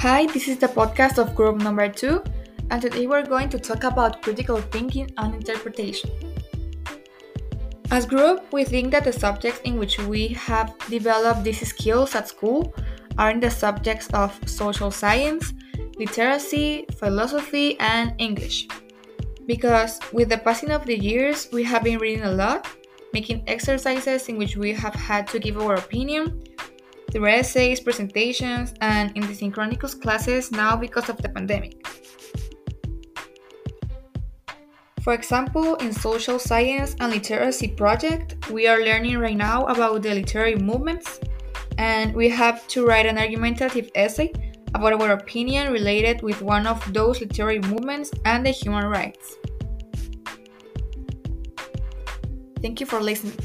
Hi, this is the podcast of group number two, and today we're going to talk about critical thinking and interpretation. As group, we think that the subjects in which we have developed these skills at school are in the subjects of social science, literacy, philosophy, and English. Because with the passing of the years, we have been reading a lot, making exercises in which we have had to give our opinion, through essays, presentations, and in the Synchronicus classes now because of the pandemic. For example, in social science and literacy project, we are learning right now about the literary movements, and we have to write an argumentative essay about our opinion related with one of those literary movements and the human rights. Thank you for listening.